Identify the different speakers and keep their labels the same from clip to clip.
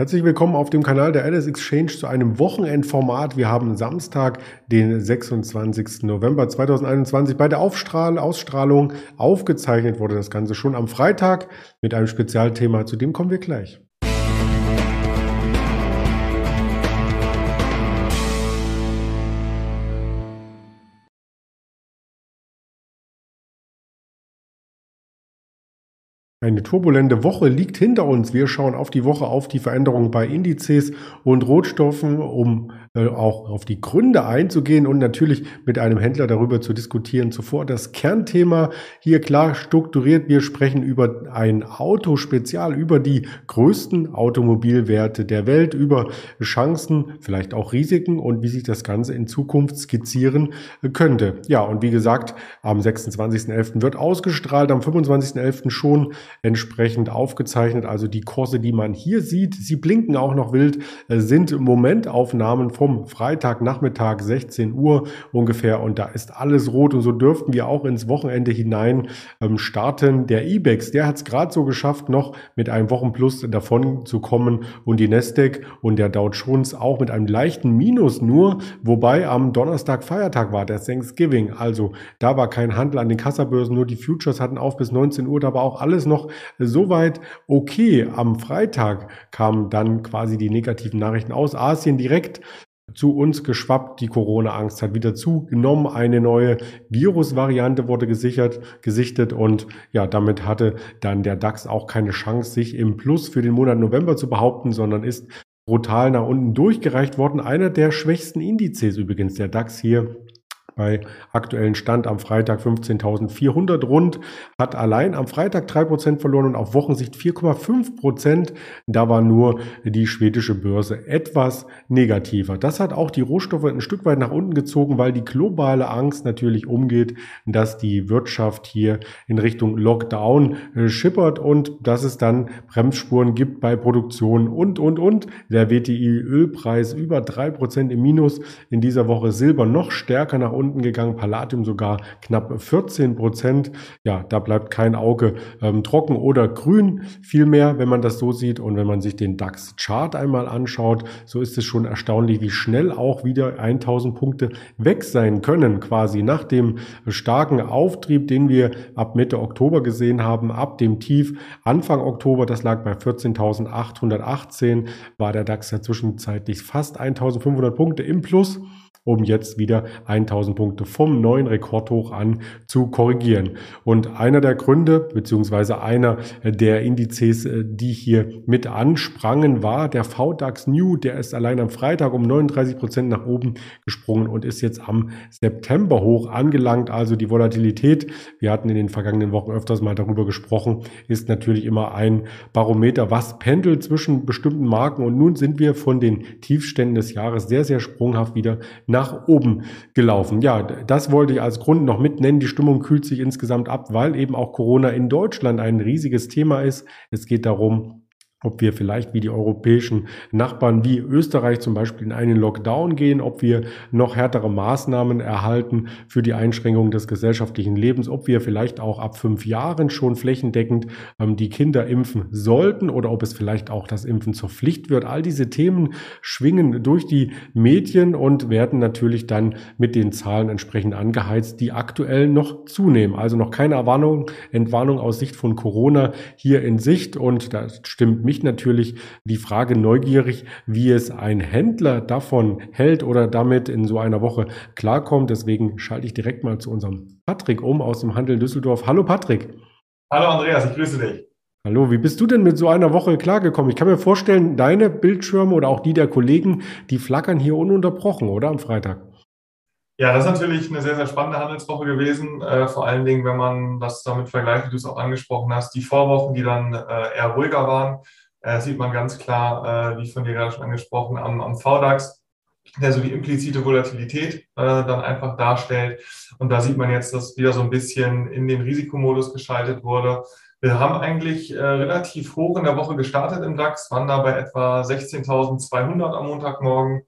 Speaker 1: Herzlich willkommen auf dem Kanal der Alice Exchange zu einem Wochenendformat. Wir haben Samstag, den 26. November 2021. Bei der Aufstrahl Ausstrahlung aufgezeichnet wurde das Ganze schon am Freitag mit einem Spezialthema. Zu dem kommen wir gleich. Eine turbulente Woche liegt hinter uns. Wir schauen auf die Woche, auf die Veränderungen bei Indizes und Rohstoffen, um auch auf die Gründe einzugehen und natürlich mit einem Händler darüber zu diskutieren. Zuvor das Kernthema hier klar strukturiert. Wir sprechen über ein Autospezial, über die größten Automobilwerte der Welt, über Chancen, vielleicht auch Risiken und wie sich das Ganze in Zukunft skizzieren könnte. Ja, und wie gesagt, am 26.11. wird ausgestrahlt, am 25.11. schon entsprechend aufgezeichnet. Also die Kurse, die man hier sieht, sie blinken auch noch wild, äh, sind Momentaufnahmen vom Freitagnachmittag 16 Uhr ungefähr. Und da ist alles rot. Und so dürften wir auch ins Wochenende hinein ähm, starten. Der IBEX, der hat es gerade so geschafft, noch mit einem Wochenplus davon zu kommen. Und die Nasdaq und der Dow Jones auch mit einem leichten Minus nur, wobei am Donnerstag Feiertag war, der Thanksgiving. Also da war kein Handel an den Kassabörsen, nur die Futures hatten auf bis 19 Uhr, da war auch alles noch soweit okay. Am Freitag kamen dann quasi die negativen Nachrichten aus. Asien direkt zu uns geschwappt. Die Corona-Angst hat wieder zugenommen. Eine neue Virusvariante wurde gesichert, gesichtet und ja, damit hatte dann der DAX auch keine Chance, sich im Plus für den Monat November zu behaupten, sondern ist brutal nach unten durchgereicht worden. Einer der schwächsten Indizes übrigens, der DAX hier bei aktuellen Stand am Freitag 15.400 rund, hat allein am Freitag 3% verloren und auf Wochensicht 4,5%. Da war nur die schwedische Börse etwas negativer. Das hat auch die Rohstoffe ein Stück weit nach unten gezogen, weil die globale Angst natürlich umgeht, dass die Wirtschaft hier in Richtung Lockdown äh, schippert und dass es dann Bremsspuren gibt bei Produktion und, und, und. Der WTI-Ölpreis über 3% im Minus. In dieser Woche Silber noch stärker nach unten unten gegangen, Palladium sogar knapp 14 Prozent. Ja, da bleibt kein Auge ähm, trocken oder grün, vielmehr, wenn man das so sieht. Und wenn man sich den DAX-Chart einmal anschaut, so ist es schon erstaunlich, wie schnell auch wieder 1000 Punkte weg sein können, quasi nach dem starken Auftrieb, den wir ab Mitte Oktober gesehen haben, ab dem Tief Anfang Oktober, das lag bei 14.818, war der DAX ja zwischenzeitlich fast 1500 Punkte im Plus um jetzt wieder 1000 Punkte vom neuen Rekordhoch an zu korrigieren. Und einer der Gründe, beziehungsweise einer der Indizes, äh, die hier mit ansprangen, war der VDAX New. Der ist allein am Freitag um 39 Prozent nach oben gesprungen und ist jetzt am September hoch angelangt. Also die Volatilität, wir hatten in den vergangenen Wochen öfters mal darüber gesprochen, ist natürlich immer ein Barometer, was pendelt zwischen bestimmten Marken. Und nun sind wir von den Tiefständen des Jahres sehr, sehr sprunghaft wieder nach oben gelaufen. Ja, das wollte ich als Grund noch mit nennen. Die Stimmung kühlt sich insgesamt ab, weil eben auch Corona in Deutschland ein riesiges Thema ist. Es geht darum, ob wir vielleicht wie die europäischen Nachbarn wie Österreich zum Beispiel in einen Lockdown gehen, ob wir noch härtere Maßnahmen erhalten für die Einschränkung des gesellschaftlichen Lebens, ob wir vielleicht auch ab fünf Jahren schon flächendeckend ähm, die Kinder impfen sollten oder ob es vielleicht auch das Impfen zur Pflicht wird. All diese Themen schwingen durch die Medien und werden natürlich dann mit den Zahlen entsprechend angeheizt, die aktuell noch zunehmen. Also noch keine Erwarnung, Entwarnung aus Sicht von Corona hier in Sicht und das stimmt mich natürlich die Frage neugierig, wie es ein Händler davon hält oder damit in so einer Woche klarkommt. Deswegen schalte ich direkt mal zu unserem Patrick um aus dem Handel Düsseldorf. Hallo Patrick.
Speaker 2: Hallo Andreas, ich grüße dich.
Speaker 1: Hallo, wie bist du denn mit so einer Woche klargekommen? Ich kann mir vorstellen, deine Bildschirme oder auch die der Kollegen, die flackern hier ununterbrochen, oder am Freitag?
Speaker 2: Ja, das ist natürlich eine sehr, sehr spannende Handelswoche gewesen. Äh, vor allen Dingen, wenn man das damit vergleicht, wie du es auch angesprochen hast, die Vorwochen, die dann äh, eher ruhiger waren, äh, sieht man ganz klar, äh, wie von dir gerade schon angesprochen, am, am VDAX, der so die implizite Volatilität äh, dann einfach darstellt. Und da sieht man jetzt, dass wieder so ein bisschen in den Risikomodus geschaltet wurde. Wir haben eigentlich äh, relativ hoch in der Woche gestartet im DAX, waren da bei etwa 16.200 am Montagmorgen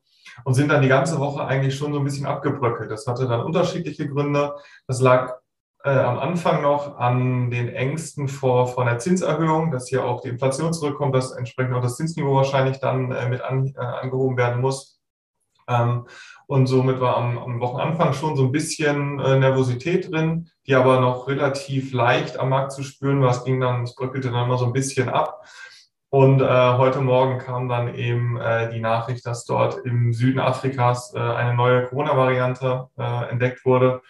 Speaker 2: und sind dann die ganze Woche eigentlich schon so ein bisschen abgebröckelt. Das hatte dann unterschiedliche Gründe. Das lag äh, am Anfang noch an den Ängsten vor, vor einer Zinserhöhung, dass hier auch die Inflation zurückkommt, dass entsprechend auch das Zinsniveau wahrscheinlich dann äh, mit an, äh, angehoben werden muss. Ähm, und somit war am, am, Wochenanfang schon so ein bisschen äh, Nervosität drin, die aber noch relativ leicht am Markt zu spüren war. Es ging dann, es bröckelte dann mal so ein bisschen ab. Und äh, heute Morgen kam dann eben äh, die Nachricht, dass dort im Süden Afrikas eine neue Corona-Variante entdeckt wurde,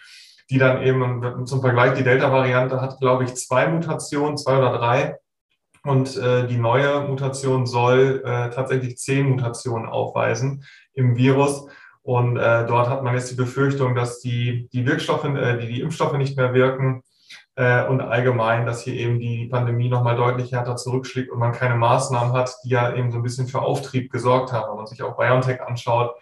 Speaker 2: die dann eben zum Vergleich, die Delta-Variante hat, glaube ich, zwei Mutationen, zwei oder drei. Und äh, die neue Mutation soll äh, tatsächlich zehn Mutationen aufweisen im Virus. Und äh, dort hat man jetzt die Befürchtung, dass die, die Wirkstoffe, äh, die, die Impfstoffe nicht mehr wirken äh, und allgemein, dass hier eben die Pandemie nochmal deutlich härter zurückschlägt und man keine Maßnahmen hat, die ja eben so ein bisschen für Auftrieb gesorgt haben. Wenn man sich auch BioNTech anschaut,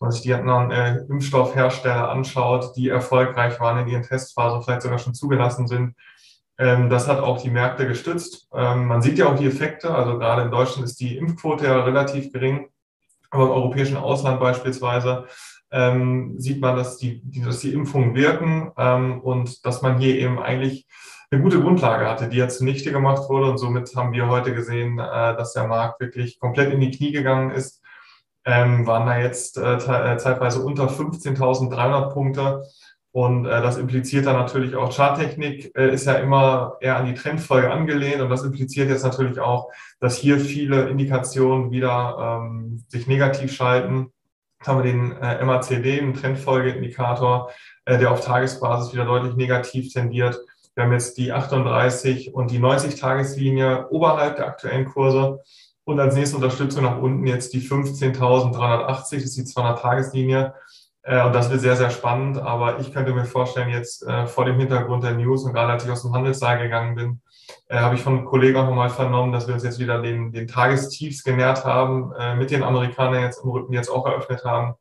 Speaker 2: man sich die anderen äh, Impfstoffhersteller anschaut, die erfolgreich waren in ihren Testphasen, vielleicht sogar schon zugelassen sind, ähm, das hat auch die Märkte gestützt. Ähm, man sieht ja auch die Effekte. Also gerade in Deutschland ist die Impfquote ja relativ gering, aber im europäischen Ausland beispielsweise ähm, sieht man, dass die, dass die Impfungen wirken ähm, und dass man hier eben eigentlich eine gute Grundlage hatte, die jetzt zunichte gemacht wurde. Und somit haben wir heute gesehen, äh, dass der Markt wirklich komplett in die Knie gegangen ist. Ähm, waren da jetzt äh, äh zeitweise unter 15.300 Punkte. Und äh, das impliziert dann natürlich auch, Charttechnik äh, ist ja immer eher an die Trendfolge angelehnt. Und das impliziert jetzt natürlich auch, dass hier viele Indikationen wieder ähm, sich negativ schalten haben wir den äh, MACD, einen Trendfolgeindikator, äh, der auf Tagesbasis wieder deutlich negativ tendiert. Wir haben jetzt die 38 und die 90-Tageslinie oberhalb der aktuellen Kurse. Und als nächste Unterstützung nach unten jetzt die 15.380, das ist die 200-Tageslinie. Äh, und das wird sehr, sehr spannend. Aber ich könnte mir vorstellen, jetzt äh, vor dem Hintergrund der News und gerade als ich aus dem Handelssaal gegangen bin, äh, habe ich von Kollegen auch nochmal vernommen, dass wir uns jetzt wieder den, den Tagestiefs genährt haben, äh, mit den Amerikanern jetzt im Rücken, jetzt auch eröffnet haben.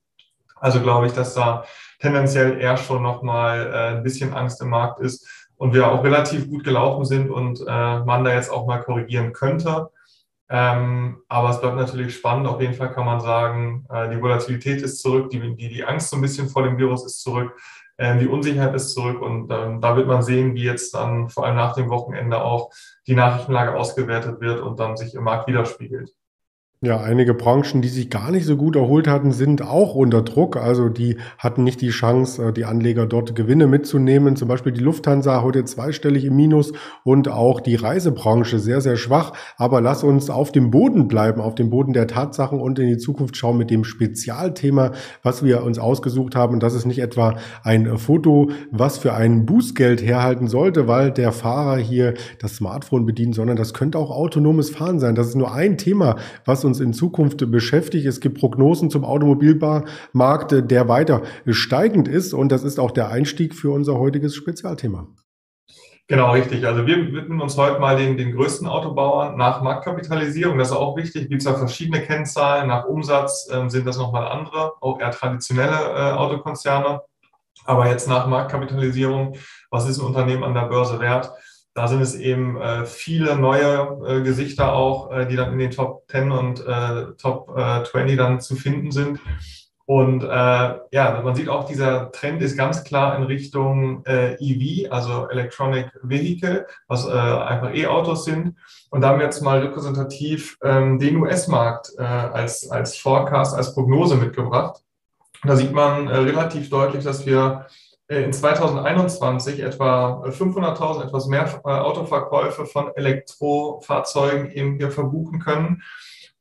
Speaker 2: Also glaube ich, dass da tendenziell eher schon nochmal äh, ein bisschen Angst im Markt ist und wir auch relativ gut gelaufen sind und äh, man da jetzt auch mal korrigieren könnte. Ähm, aber es bleibt natürlich spannend. Auf jeden Fall kann man sagen, äh, die Volatilität ist zurück, die, die, die Angst so ein bisschen vor dem Virus ist zurück. Ähm, die Unsicherheit ist zurück und ähm, da wird man sehen, wie jetzt dann vor allem nach dem Wochenende auch die Nachrichtenlage ausgewertet wird und dann sich im Markt widerspiegelt.
Speaker 1: Ja, einige Branchen, die sich gar nicht so gut erholt hatten, sind auch unter Druck. Also die hatten nicht die Chance, äh, die Anleger dort Gewinne mitzunehmen. Zum Beispiel die Lufthansa heute zweistellig im Minus und auch die Reisebranche sehr, sehr schwach. Aber lass uns auf dem Boden bleiben, auf dem Boden der Tatsachen und in die Zukunft schauen mit dem Spezialthema, was wir uns ausgesucht haben. Und das ist nicht etwa ein Foto, was für ein Bußgeld herhalten sollte, weil der Fahrer hier das Smartphone bedient, sondern das könnte auch autonomes Fahren sein. Das ist nur ein Thema, was in Zukunft beschäftigt. Es gibt Prognosen zum Automobilmarkt, der weiter steigend ist. Und das ist auch der Einstieg für unser heutiges Spezialthema.
Speaker 2: Genau, richtig. Also wir widmen uns heute mal den, den größten Autobauern nach Marktkapitalisierung. Das ist auch wichtig. Gibt es ja verschiedene Kennzahlen. Nach Umsatz äh, sind das nochmal andere, auch eher traditionelle äh, Autokonzerne. Aber jetzt nach Marktkapitalisierung, was ist ein Unternehmen an der Börse wert? Da sind es eben äh, viele neue äh, Gesichter auch, äh, die dann in den Top 10 und äh, Top 20 äh, dann zu finden sind. Und äh, ja, man sieht auch, dieser Trend ist ganz klar in Richtung EV, also Electronic Vehicle, was einfach E-Autos sind. Und da haben wir jetzt mal repräsentativ ähm, den US-Markt als, als Forecast, als Prognose mitgebracht. Da sieht man relativ deutlich, dass wir äh, in 2021 etwa 500.000, etwas mehr äh, Autoverkäufe von Elektrofahrzeugen eben hier verbuchen können.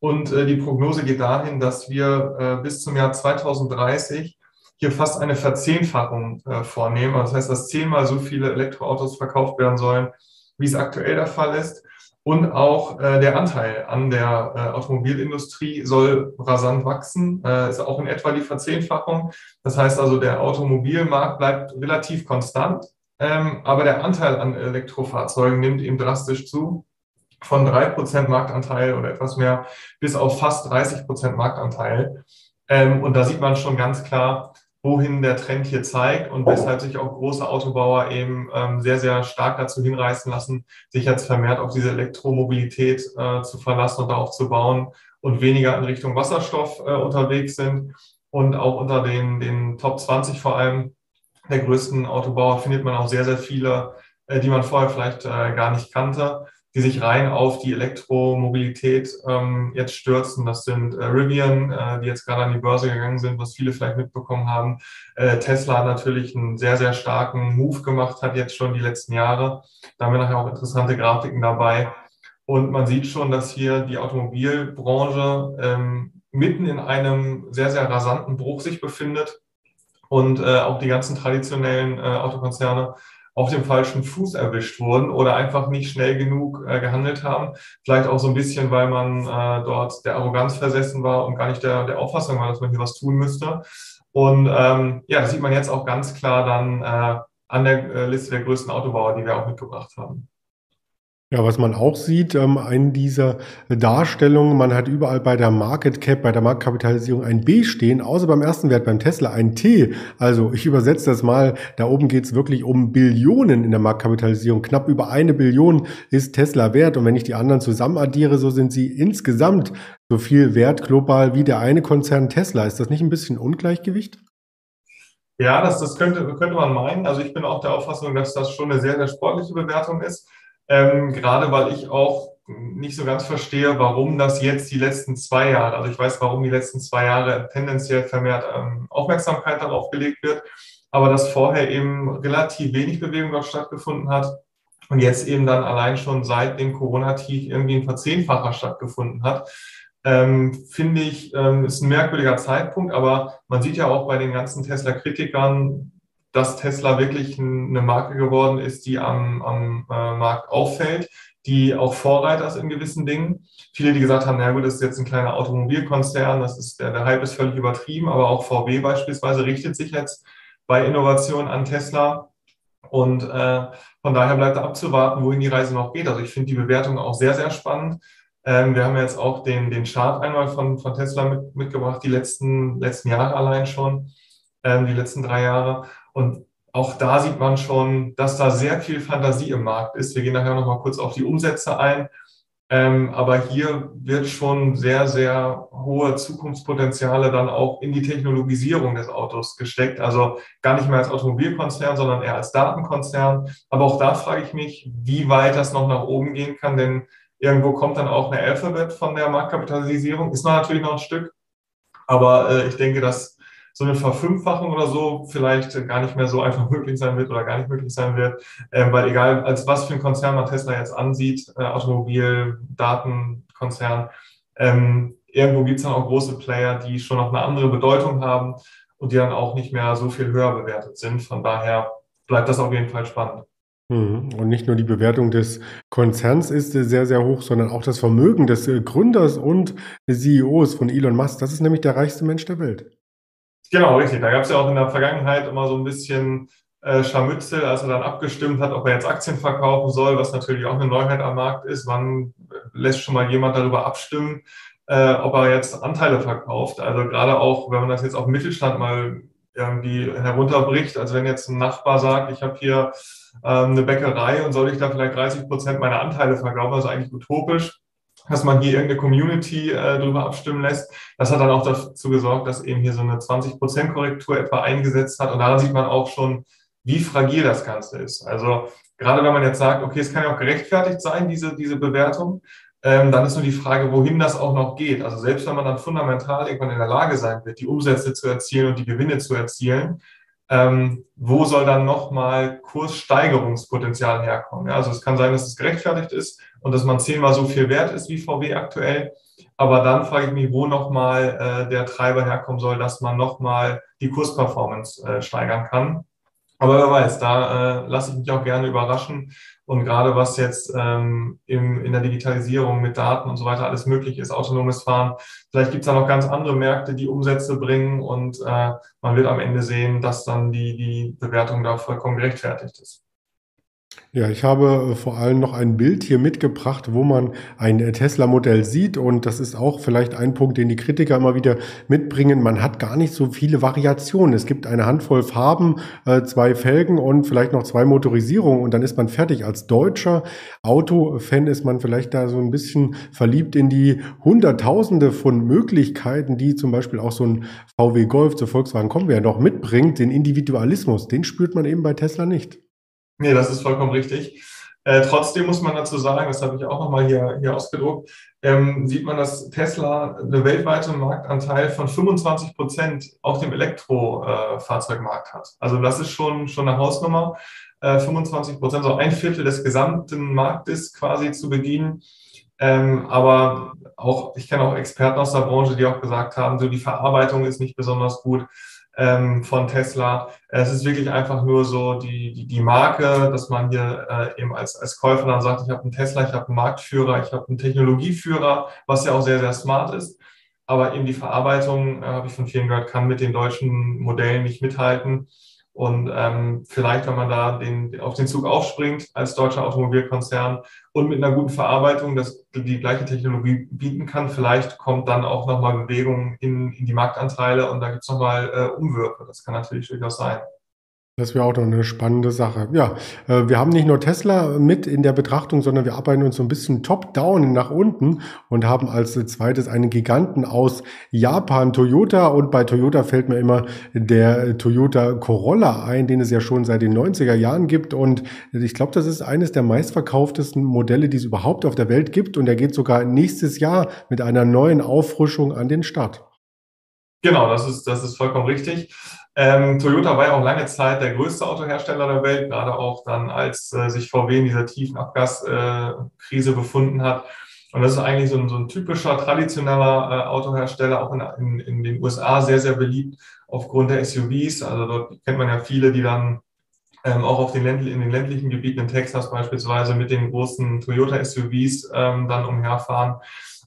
Speaker 2: Und äh, die Prognose geht dahin, dass wir bis zum Jahr 2030 hier fast eine Verzehnfachung vornehmen. Das heißt, dass zehnmal so viele Elektroautos verkauft werden sollen, wie es aktuell der Fall ist. Und auch äh, der Anteil an der äh, Automobilindustrie soll rasant wachsen, äh, ist auch in etwa die Verzehnfachung. Das heißt also, der Automobilmarkt bleibt relativ konstant, ähm, aber der Anteil an Elektrofahrzeugen nimmt eben drastisch zu. Von drei Prozent Marktanteil oder etwas mehr bis auf fast 30 Prozent Marktanteil. Ähm, und da sieht man schon ganz klar, wohin der Trend hier zeigt und weshalb sich auch große Autobauer eben ähm, sehr, sehr stark dazu hinreißen lassen, sich jetzt vermehrt auf diese Elektromobilität äh, zu verlassen und aufzubauen und weniger in Richtung Wasserstoff äh, unterwegs sind. Und auch unter den, den Top 20 vor allem der größten Autobauer, findet man auch sehr, sehr viele, äh, die man vorher vielleicht äh, gar nicht kannte die sich rein auf die Elektromobilität ähm, jetzt stürzen. Das sind äh, Rivian, äh, die jetzt gerade an die Börse gegangen sind, was viele vielleicht mitbekommen haben. Äh, Tesla natürlich einen sehr, sehr starken Move gemacht hat jetzt schon die letzten Jahre. Da haben wir nachher auch interessante Grafiken dabei. Und man sieht schon, dass hier die Automobilbranche ähm, mitten in einem sehr, sehr rasanten Bruch sich befindet und äh, auch die ganzen traditionellen äh, Autokonzerne auf dem falschen Fuß erwischt wurden oder einfach nicht schnell genug äh, gehandelt haben. Vielleicht auch so ein bisschen, weil man äh, dort der Arroganz versessen war und gar nicht der, der Auffassung war, dass man hier was tun müsste. Und ähm, ja, das sieht man jetzt auch ganz klar dann äh, an der äh, Liste der größten Autobauer, die wir auch mitgebracht haben.
Speaker 1: Ja, was man auch sieht ähm, in dieser Darstellung, man hat überall bei der Market Cap, bei der Marktkapitalisierung ein B stehen, außer beim ersten Wert beim Tesla ein T. Also ich übersetze das mal, da oben geht es wirklich um Billionen in der Marktkapitalisierung. Knapp über eine Billion ist Tesla wert und wenn ich die anderen zusammen addiere, so sind sie insgesamt so viel wert global wie der eine Konzern Tesla. Ist das nicht ein bisschen Ungleichgewicht?
Speaker 2: Ja, das, das könnte, könnte man meinen. Also ich bin auch der Auffassung, dass das schon eine sehr, sehr sportliche Bewertung ist. Ähm, gerade weil ich auch nicht so ganz verstehe, warum das jetzt die letzten zwei Jahre, also ich weiß, warum die letzten zwei Jahre tendenziell vermehrt ähm, Aufmerksamkeit darauf gelegt wird, aber dass vorher eben relativ wenig Bewegung dort stattgefunden hat und jetzt eben dann allein schon seit dem Corona-Tief irgendwie ein Verzehnfacher stattgefunden hat, ähm, finde ich, ähm, ist ein merkwürdiger Zeitpunkt, aber man sieht ja auch bei den ganzen Tesla-Kritikern, dass Tesla wirklich eine Marke geworden ist, die am, am äh, Markt auffällt, die auch Vorreiter ist in gewissen Dingen. Viele, die gesagt haben, na gut, das ist jetzt ein kleiner Automobilkonzern, das ist, der, der Hype ist völlig übertrieben, aber auch VW beispielsweise richtet sich jetzt bei Innovation an Tesla. Und äh, von daher bleibt abzuwarten, wohin die Reise noch geht. Also ich finde die Bewertung auch sehr, sehr spannend. Ähm, wir haben jetzt auch den, den Chart einmal von, von Tesla mit, mitgebracht, die letzten, letzten Jahre allein schon, ähm, die letzten drei Jahre. Und auch da sieht man schon, dass da sehr viel Fantasie im Markt ist. Wir gehen nachher noch mal kurz auf die Umsätze ein. Ähm, aber hier wird schon sehr, sehr hohe Zukunftspotenziale dann auch in die Technologisierung des Autos gesteckt. Also gar nicht mehr als Automobilkonzern, sondern eher als Datenkonzern. Aber auch da frage ich mich, wie weit das noch nach oben gehen kann, denn irgendwo kommt dann auch eine Alphabet von der Marktkapitalisierung. Ist noch natürlich noch ein Stück. Aber äh, ich denke, dass so eine Verfünffachung oder so vielleicht gar nicht mehr so einfach möglich sein wird oder gar nicht möglich sein wird, äh, weil egal als was für ein Konzern man Tesla jetzt ansieht, äh, Automobil, Datenkonzern, ähm, irgendwo gibt es dann auch große Player, die schon noch eine andere Bedeutung haben und die dann auch nicht mehr so viel höher bewertet sind. Von daher bleibt das auf jeden Fall spannend.
Speaker 1: Mhm. Und nicht nur die Bewertung des Konzerns ist sehr, sehr hoch, sondern auch das Vermögen des äh, Gründers und CEOs von Elon Musk. Das ist nämlich der reichste Mensch der Welt.
Speaker 2: Genau, richtig. Da gab es ja auch in der Vergangenheit immer so ein bisschen äh, Scharmützel, als er dann abgestimmt hat, ob er jetzt Aktien verkaufen soll, was natürlich auch eine Neuheit am Markt ist. Wann lässt schon mal jemand darüber abstimmen, äh, ob er jetzt Anteile verkauft? Also gerade auch, wenn man das jetzt auf Mittelstand mal irgendwie herunterbricht, also wenn jetzt ein Nachbar sagt, ich habe hier ähm, eine Bäckerei und soll ich da vielleicht 30 Prozent meiner Anteile verkaufen, also eigentlich utopisch dass man hier irgendeine Community äh, drüber abstimmen lässt. Das hat dann auch dazu gesorgt, dass eben hier so eine 20% Korrektur etwa eingesetzt hat. Und daran sieht man auch schon, wie fragil das Ganze ist. Also gerade wenn man jetzt sagt, okay, es kann ja auch gerechtfertigt sein, diese, diese Bewertung, ähm, dann ist nur die Frage, wohin das auch noch geht. Also selbst wenn man dann fundamental irgendwann in der Lage sein wird, die Umsätze zu erzielen und die Gewinne zu erzielen, ähm, wo soll dann nochmal Kurssteigerungspotenzial herkommen? Ja, also es kann sein, dass es gerechtfertigt ist und dass man zehnmal so viel wert ist wie VW aktuell. Aber dann frage ich mich, wo nochmal äh, der Treiber herkommen soll, dass man nochmal die Kursperformance äh, steigern kann. Aber wer weiß, da äh, lasse ich mich auch gerne überraschen. Und gerade was jetzt ähm, im, in der Digitalisierung mit Daten und so weiter alles möglich ist, autonomes Fahren, vielleicht gibt es da noch ganz andere Märkte, die Umsätze bringen und äh, man wird am Ende sehen, dass dann die, die Bewertung da vollkommen gerechtfertigt ist.
Speaker 1: Ja, ich habe äh, vor allem noch ein Bild hier mitgebracht, wo man ein äh, Tesla-Modell sieht. Und das ist auch vielleicht ein Punkt, den die Kritiker immer wieder mitbringen. Man hat gar nicht so viele Variationen. Es gibt eine Handvoll Farben, äh, zwei Felgen und vielleicht noch zwei Motorisierungen und dann ist man fertig. Als deutscher Autofan ist man vielleicht da so ein bisschen verliebt in die Hunderttausende von Möglichkeiten, die zum Beispiel auch so ein VW Golf zu Volkswagen wir ja noch mitbringt. Den Individualismus, den spürt man eben bei Tesla nicht.
Speaker 2: Nee, das ist vollkommen richtig. Äh, trotzdem muss man dazu sagen, das habe ich auch nochmal hier, hier ausgedruckt, ähm, sieht man, dass Tesla eine weltweite Marktanteil von 25 Prozent auf dem Elektrofahrzeugmarkt äh, hat. Also das ist schon, schon eine Hausnummer. Äh, 25 Prozent, so ein Viertel des gesamten Marktes quasi zu bedienen. Ähm, aber auch, ich kenne auch Experten aus der Branche, die auch gesagt haben, so die Verarbeitung ist nicht besonders gut ähm, von Tesla. Es ist wirklich einfach nur so die, die, die Marke, dass man hier äh, eben als, als Käufer dann sagt, ich habe einen Tesla, ich habe einen Marktführer, ich habe einen Technologieführer, was ja auch sehr, sehr smart ist. Aber eben die Verarbeitung, äh, habe ich von vielen gehört, kann mit den deutschen Modellen nicht mithalten. Und ähm, vielleicht, wenn man da den, auf den Zug aufspringt als deutscher Automobilkonzern und mit einer guten Verarbeitung das, die gleiche Technologie bieten kann, vielleicht kommt dann auch nochmal Bewegung in, in die Marktanteile und da gibt es nochmal äh, Umwürfe. Das kann natürlich durchaus sein.
Speaker 1: Das wäre auch noch eine spannende Sache. Ja, äh, wir haben nicht nur Tesla mit in der Betrachtung, sondern wir arbeiten uns so ein bisschen top-down nach unten und haben als zweites einen Giganten aus Japan, Toyota. Und bei Toyota fällt mir immer der Toyota Corolla ein, den es ja schon seit den 90er Jahren gibt. Und ich glaube, das ist eines der meistverkauftesten Modelle, die es überhaupt auf der Welt gibt. Und er geht sogar nächstes Jahr mit einer neuen Auffrischung an den Start.
Speaker 2: Genau, das ist, das ist vollkommen richtig. Ähm, Toyota war ja auch lange Zeit der größte Autohersteller der Welt, gerade auch dann, als äh, sich VW in dieser tiefen Abgaskrise äh, befunden hat. Und das ist eigentlich so ein, so ein typischer, traditioneller äh, Autohersteller, auch in, in, in, den USA sehr, sehr beliebt aufgrund der SUVs. Also dort kennt man ja viele, die dann ähm, auch auf den Ländl in den ländlichen Gebieten in Texas beispielsweise mit den großen Toyota SUVs ähm, dann umherfahren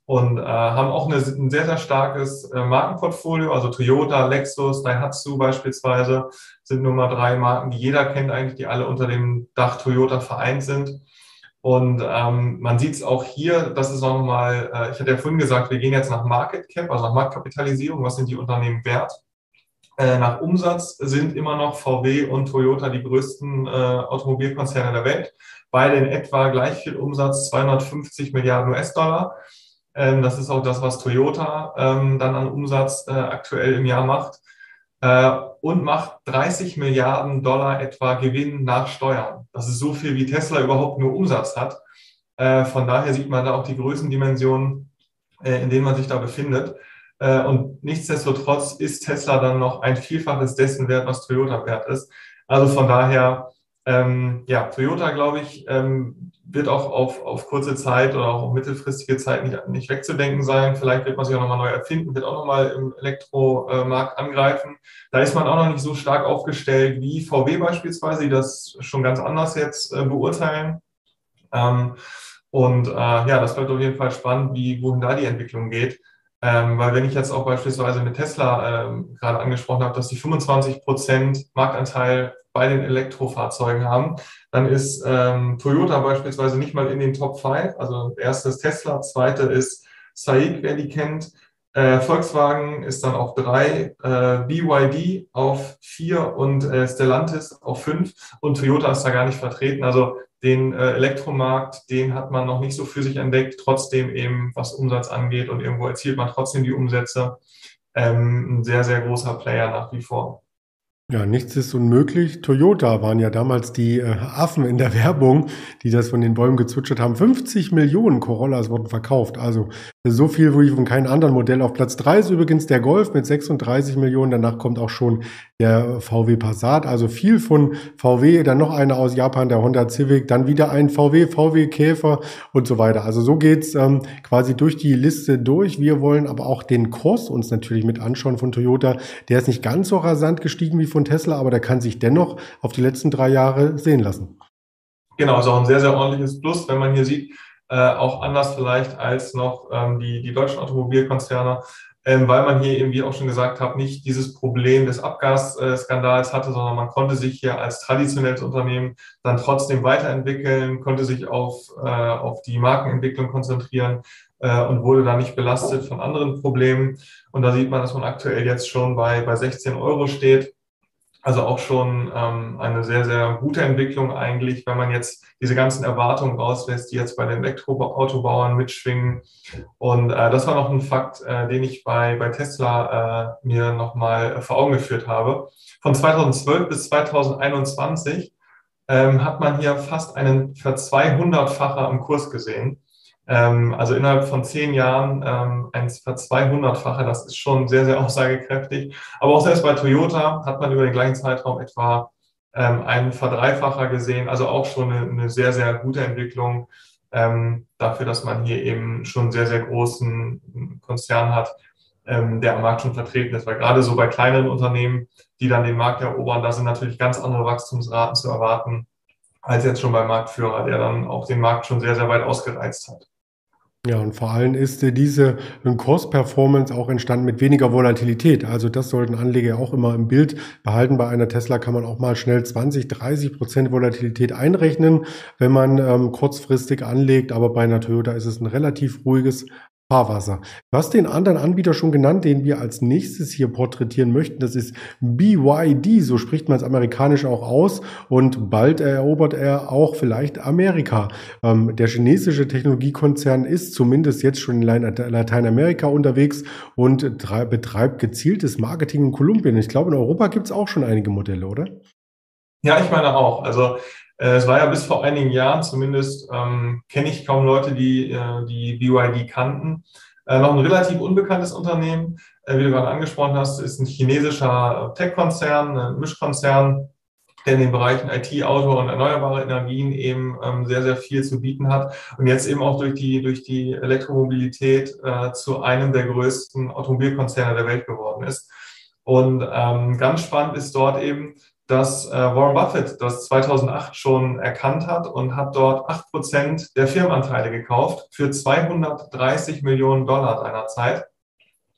Speaker 2: und äh, haben auch eine, ein sehr, sehr starkes äh, Markenportfolio. Also Toyota, Lexus, Daihatsu beispielsweise sind Nummer drei Marken, die jeder kennt eigentlich, die alle unter dem Dach Toyota vereint sind. Und ähm, man sieht es auch hier, das ist nochmal, äh, ich hatte ja vorhin gesagt, wir gehen jetzt nach Market Cap, also nach Marktkapitalisierung, was sind die Unternehmen wert? Äh, nach Umsatz sind immer noch VW und Toyota die größten äh, Automobilkonzerne der Welt. Beide in etwa gleich viel Umsatz, 250 Milliarden US-Dollar. Ähm, das ist auch das, was Toyota ähm, dann an Umsatz äh, aktuell im Jahr macht. Äh, und macht 30 Milliarden Dollar etwa Gewinn nach Steuern. Das ist so viel, wie Tesla überhaupt nur Umsatz hat. Äh, von daher sieht man da auch die Größendimensionen, in denen man sich da befindet. Und nichtsdestotrotz ist Tesla dann noch ein Vielfaches dessen wert, was Toyota wert ist. Also von daher, ähm, ja, Toyota, glaube ich, wird auch auf, auf kurze Zeit oder auch auf mittelfristige Zeit nicht, nicht wegzudenken sein. Vielleicht wird man sich auch nochmal neu erfinden, wird auch nochmal im Elektromarkt angreifen. Da ist man auch noch nicht so stark aufgestellt wie VW beispielsweise, die das schon ganz anders jetzt äh, beurteilen. Ähm, und äh, ja, das wird auf jeden Fall spannend, wie, wohin da die Entwicklung geht. Ähm, weil wenn ich jetzt auch beispielsweise mit Tesla ähm, gerade angesprochen habe, dass die 25 Prozent Marktanteil bei den Elektrofahrzeugen haben, dann ist ähm, Toyota beispielsweise nicht mal in den Top 5. Also erstes Tesla, zweite ist SAIC, wer die kennt. Äh, Volkswagen ist dann auf drei, äh, BYD auf vier und äh, Stellantis auf fünf und Toyota ist da gar nicht vertreten. Also den äh, Elektromarkt, den hat man noch nicht so für sich entdeckt, trotzdem eben was Umsatz angeht und irgendwo erzielt man trotzdem die Umsätze. Ähm, ein sehr, sehr großer Player nach wie vor.
Speaker 1: Ja, nichts ist unmöglich. Toyota waren ja damals die äh, Affen in der Werbung, die das von den Bäumen gezwitschert haben. 50 Millionen Corollas wurden verkauft. Also so viel wie von keinem anderen Modell. Auf Platz drei ist übrigens der Golf mit 36 Millionen. Danach kommt auch schon der VW Passat. Also viel von VW. Dann noch einer aus Japan, der Honda Civic. Dann wieder ein VW, VW Käfer und so weiter. Also so geht's ähm, quasi durch die Liste durch. Wir wollen aber auch den Kurs uns natürlich mit anschauen von Toyota. Der ist nicht ganz so rasant gestiegen wie von Tesla, aber der kann sich dennoch auf die letzten drei Jahre sehen lassen.
Speaker 2: Genau, ist auch ein sehr, sehr ordentliches Plus, wenn man hier sieht, äh, auch anders vielleicht als noch ähm, die, die deutschen Automobilkonzerne. Ähm, weil man hier eben, wie auch schon gesagt habe, nicht dieses Problem des Abgasskandals hatte, sondern man konnte sich hier als traditionelles Unternehmen dann trotzdem weiterentwickeln, konnte sich auf, äh, auf die Markenentwicklung konzentrieren äh, und wurde dann nicht belastet von anderen Problemen. Und da sieht man, dass man aktuell jetzt schon bei, bei 16 Euro steht. Also auch schon ähm, eine sehr, sehr gute Entwicklung eigentlich, wenn man jetzt diese ganzen Erwartungen rauslässt, die jetzt bei den Elektroautobauern mitschwingen. Und äh, das war noch ein Fakt, äh, den ich bei, bei Tesla äh, mir nochmal vor Augen geführt habe. Von 2012 bis 2021 ähm, hat man hier fast einen Verzweihundertfacher am Kurs gesehen. Ähm, also innerhalb von zehn Jahren ähm, ein Verzweihundertfache, das ist schon sehr, sehr aussagekräftig. Aber auch selbst bei Toyota hat man über den gleichen Zeitraum etwa ähm, einen Verdreifacher gesehen, also auch schon eine, eine sehr, sehr gute Entwicklung ähm, dafür, dass man hier eben schon einen sehr, sehr großen Konzern hat, ähm, der am Markt schon vertreten ist. Weil gerade so bei kleineren Unternehmen, die dann den Markt erobern, da sind natürlich ganz andere Wachstumsraten zu erwarten als jetzt schon beim Marktführer, der dann auch den Markt schon sehr, sehr weit ausgereizt hat.
Speaker 1: Ja, und vor allem ist äh, diese Kurs-Performance auch entstanden mit weniger Volatilität. Also das sollten Anleger auch immer im Bild behalten. Bei einer Tesla kann man auch mal schnell 20, 30 Prozent Volatilität einrechnen, wenn man ähm, kurzfristig anlegt. Aber bei einer Toyota ist es ein relativ ruhiges Fahrwasser. Du hast den anderen Anbieter schon genannt, den wir als nächstes hier porträtieren möchten. Das ist BYD, so spricht man es amerikanisch auch aus. Und bald erobert er auch vielleicht Amerika. Ähm, der chinesische Technologiekonzern ist zumindest jetzt schon in Lateinamerika unterwegs und betreibt gezieltes Marketing in Kolumbien. Ich glaube, in Europa gibt es auch schon einige Modelle, oder?
Speaker 2: Ja, ich meine auch. Also es war ja bis vor einigen Jahren, zumindest ähm, kenne ich kaum Leute, die äh, die BYD kannten. Äh, noch ein relativ unbekanntes Unternehmen, äh, wie du gerade angesprochen hast, ist ein chinesischer Tech-Konzern, ein Mischkonzern, der in den Bereichen IT, Auto und erneuerbare Energien eben ähm, sehr, sehr viel zu bieten hat und jetzt eben auch durch die, durch die Elektromobilität äh, zu einem der größten Automobilkonzerne der Welt geworden ist. Und ähm, ganz spannend ist dort eben, dass äh, Warren Buffett das 2008 schon erkannt hat und hat dort 8% der Firmenanteile gekauft für 230 Millionen Dollar seinerzeit.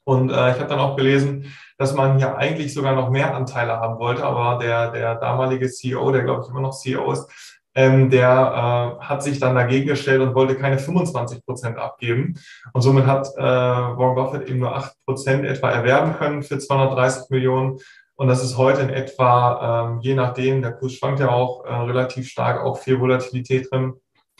Speaker 2: Und äh, ich habe dann auch gelesen, dass man hier eigentlich sogar noch mehr Anteile haben wollte, aber der, der damalige CEO, der glaube ich immer noch CEO ist, ähm, der äh, hat sich dann dagegen gestellt und wollte keine 25 Prozent abgeben. Und somit hat äh, Warren Buffett eben nur 8 Prozent etwa erwerben können für 230 Millionen. Und das ist heute in etwa, ähm, je nachdem, der Kurs schwankt ja auch äh, relativ stark, auch viel Volatilität drin,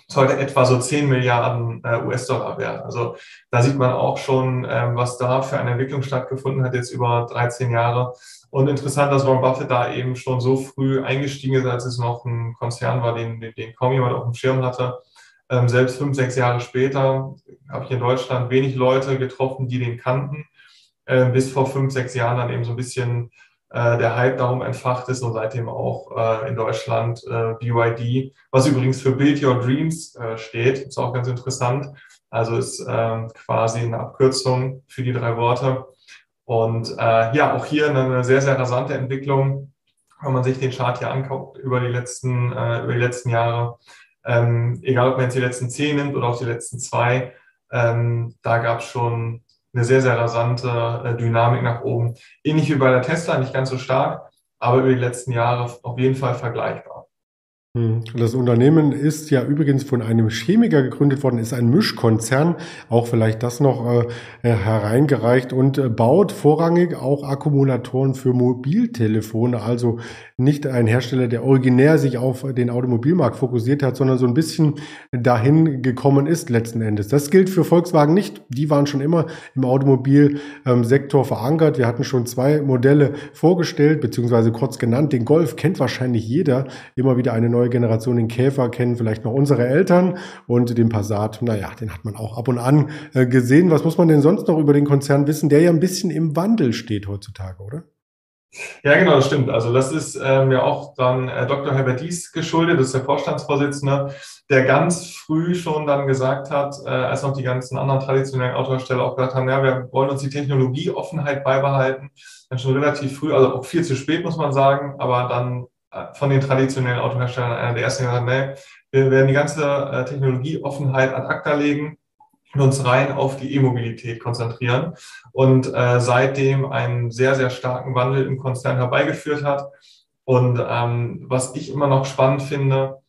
Speaker 2: ist heute etwa so 10 Milliarden äh, US-Dollar wert. Also da sieht man auch schon, ähm, was da für eine Entwicklung stattgefunden hat, jetzt über 13 Jahre. Und interessant, dass Warren Buffett da eben schon so früh eingestiegen ist, als es noch ein Konzern war, den, den kaum jemand auf dem Schirm hatte. Ähm, selbst fünf, sechs Jahre später habe ich in Deutschland wenig Leute getroffen, die den kannten. Äh, bis vor fünf, sechs Jahren dann eben so ein bisschen äh, der Hype darum entfacht ist und seitdem auch äh, in Deutschland äh, BYD, was übrigens für Build Your Dreams äh, steht, ist auch ganz interessant. Also ist ähm, quasi eine Abkürzung für die drei Worte. Und äh, ja, auch hier eine sehr, sehr rasante Entwicklung, wenn man sich den Chart hier anguckt über die letzten, äh, über die letzten Jahre. Ähm, egal, ob man jetzt die letzten zehn nimmt oder auch die letzten zwei, ähm, da gab es schon eine sehr, sehr rasante äh, Dynamik nach oben. Ähnlich wie bei der Tesla, nicht ganz so stark, aber über die letzten Jahre auf jeden Fall vergleichbar.
Speaker 1: Hm. Das Unternehmen ist ja übrigens von einem Chemiker gegründet worden, ist ein Mischkonzern, auch vielleicht das noch äh, hereingereicht und äh, baut vorrangig auch Akkumulatoren für Mobiltelefone, also nicht ein Hersteller, der originär sich auf den Automobilmarkt fokussiert hat, sondern so ein bisschen dahin gekommen ist letzten Endes. Das gilt für Volkswagen nicht. Die waren schon immer im Automobilsektor verankert. Wir hatten schon zwei Modelle vorgestellt, beziehungsweise kurz genannt. Den Golf kennt wahrscheinlich jeder. Immer wieder eine neue Generation den Käfer kennen vielleicht noch unsere Eltern und den Passat, naja, den hat man auch ab und an äh, gesehen. Was muss man denn sonst noch über den Konzern wissen, der ja ein bisschen im Wandel steht heutzutage, oder?
Speaker 2: Ja, genau, das stimmt. Also das ist ähm, ja auch dann äh, Dr. Herbert Dies geschuldet, das ist der Vorstandsvorsitzende, der ganz früh schon dann gesagt hat, äh, als noch die ganzen anderen traditionellen Autohersteller auch gesagt haben, ja, wir wollen uns die Technologieoffenheit beibehalten, dann schon relativ früh, also auch viel zu spät, muss man sagen, aber dann von den traditionellen Autoherstellern einer der ersten, gesagt nee, wir werden die ganze äh, Technologieoffenheit ad acta legen uns rein auf die E-Mobilität konzentrieren und äh, seitdem einen sehr, sehr starken Wandel im Konzern herbeigeführt hat. Und ähm, was ich immer noch spannend finde,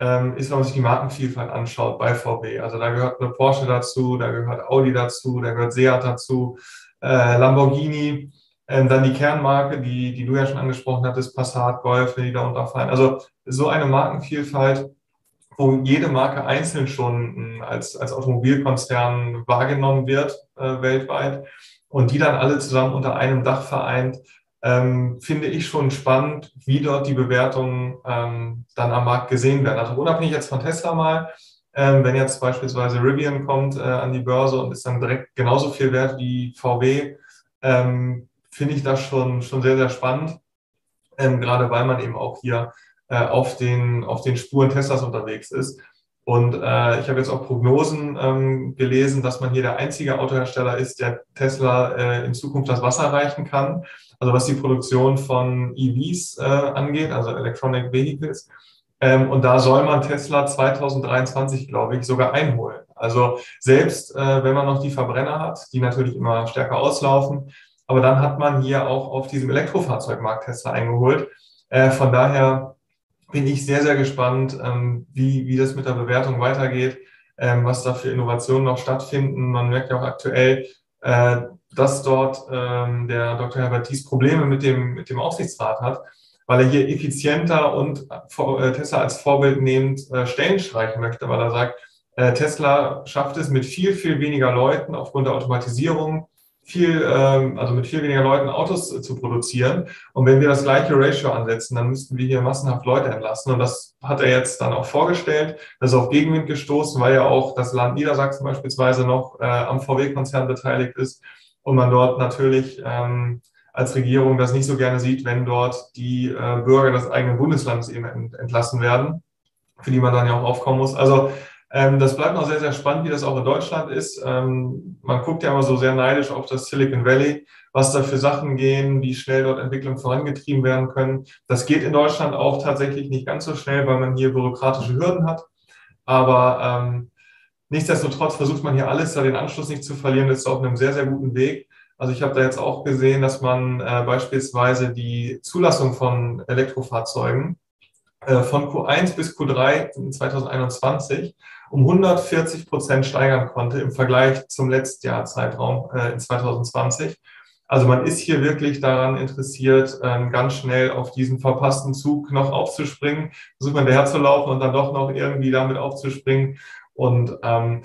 Speaker 2: ähm, ist, wenn man sich die Markenvielfalt anschaut bei VW. Also da gehört eine Porsche dazu, da gehört Audi dazu, da gehört Seat dazu, äh, Lamborghini, ähm, dann die Kernmarke, die, die du ja schon angesprochen hattest, Passat, Golf, die da unterfallen. Also so eine Markenvielfalt, wo jede Marke einzeln schon als, als Automobilkonzern wahrgenommen wird äh, weltweit und die dann alle zusammen unter einem Dach vereint, ähm, finde ich schon spannend, wie dort die Bewertungen ähm, dann am Markt gesehen werden. Also unabhängig jetzt von Tesla mal, ähm, wenn jetzt beispielsweise Rivian kommt äh, an die Börse und ist dann direkt genauso viel wert wie VW, ähm, finde ich das schon, schon sehr, sehr spannend, ähm, gerade weil man eben auch hier äh, auf, den, auf den Spuren Teslas unterwegs ist. Und äh, ich habe jetzt auch Prognosen ähm, gelesen, dass man hier der einzige Autohersteller ist, der Tesla äh, in Zukunft das Wasser reichen kann. Also was die Produktion von EVs äh, angeht, also Electronic Vehicles. Ähm, und da soll man Tesla 2023, glaube ich, sogar einholen. Also selbst äh, wenn man noch die Verbrenner hat, die natürlich immer stärker auslaufen, aber dann hat man hier auch auf diesem Elektrofahrzeugmarkt Tesla eingeholt. Äh, von daher bin ich sehr, sehr gespannt, ähm, wie, wie das mit der Bewertung weitergeht, ähm, was da für Innovationen noch stattfinden. Man merkt ja auch aktuell, äh, dass dort ähm, der Dr. Herbert Thies Probleme mit dem, mit dem Aufsichtsrat hat, weil er hier effizienter und äh, Tesla als Vorbild nehmend äh, Stellen streichen möchte, weil er sagt, äh, Tesla schafft es mit viel, viel weniger Leuten aufgrund der Automatisierung, viel, ähm, also mit viel weniger Leuten Autos äh, zu produzieren. Und wenn wir das gleiche Ratio ansetzen, dann müssten wir hier massenhaft Leute entlassen. Und das hat er jetzt dann auch vorgestellt. Das ist auf Gegenwind gestoßen, weil ja auch das Land Niedersachsen beispielsweise noch äh, am VW-Konzern beteiligt ist und man dort natürlich ähm, als Regierung das nicht so gerne sieht, wenn dort die äh, Bürger des eigenen Bundeslandes eben entlassen werden, für die man dann ja auch aufkommen muss. Also das bleibt noch sehr, sehr spannend, wie das auch in Deutschland ist. Ähm, man guckt ja immer so sehr neidisch auf das Silicon Valley, was da für Sachen gehen, wie schnell dort Entwicklungen vorangetrieben werden können. Das geht in Deutschland auch tatsächlich nicht ganz so schnell, weil man hier bürokratische Hürden hat. Aber ähm, nichtsdestotrotz versucht man hier alles, da den Anschluss nicht zu verlieren, ist auf einem sehr, sehr guten Weg. Also ich habe da jetzt auch gesehen, dass man äh, beispielsweise die Zulassung von Elektrofahrzeugen von Q1 bis Q3 2021 um 140 Prozent steigern konnte im Vergleich zum letzten Jahr Zeitraum äh, in 2020. Also man ist hier wirklich daran interessiert, ähm, ganz schnell auf diesen verpassten Zug noch aufzuspringen, versucht man daher zu laufen und dann doch noch irgendwie damit aufzuspringen. Und ähm,